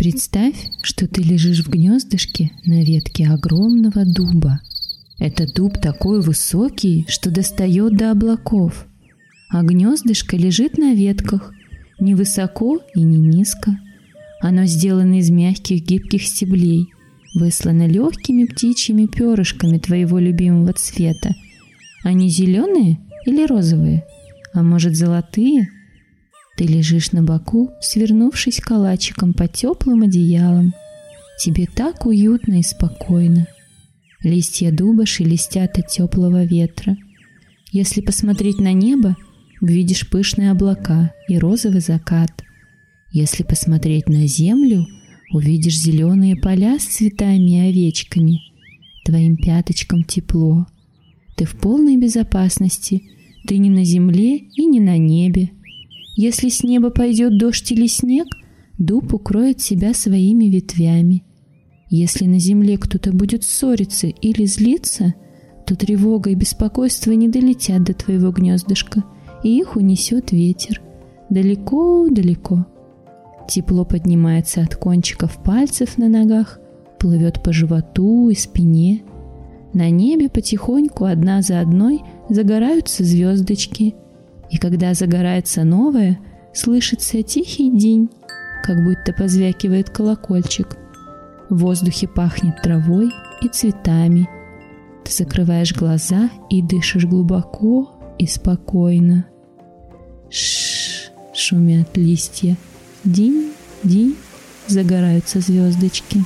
Представь, что ты лежишь в гнездышке на ветке огромного дуба. Этот дуб такой высокий, что достает до облаков, а гнездышко лежит на ветках, не высоко и не низко. Оно сделано из мягких гибких стеблей, выслано легкими птичьими перышками твоего любимого цвета. Они зеленые или розовые? А может, золотые? Ты лежишь на боку, свернувшись калачиком под теплым одеялом. Тебе так уютно и спокойно. Листья дуба шелестят от теплого ветра. Если посмотреть на небо, увидишь пышные облака и розовый закат. Если посмотреть на землю, увидишь зеленые поля с цветами и овечками. Твоим пяточкам тепло. Ты в полной безопасности. Ты не на земле и не на небе. Если с неба пойдет дождь или снег, дуб укроет себя своими ветвями. Если на земле кто-то будет ссориться или злиться, то тревога и беспокойство не долетят до твоего гнездышка, и их унесет ветер. Далеко-далеко. Тепло поднимается от кончиков пальцев на ногах, плывет по животу и спине. На небе потихоньку одна за одной загораются звездочки – и когда загорается новое, слышится тихий день, как будто позвякивает колокольчик. В воздухе пахнет травой и цветами. Ты закрываешь глаза и дышишь глубоко и спокойно. Шш, шумят листья. День, день, загораются звездочки.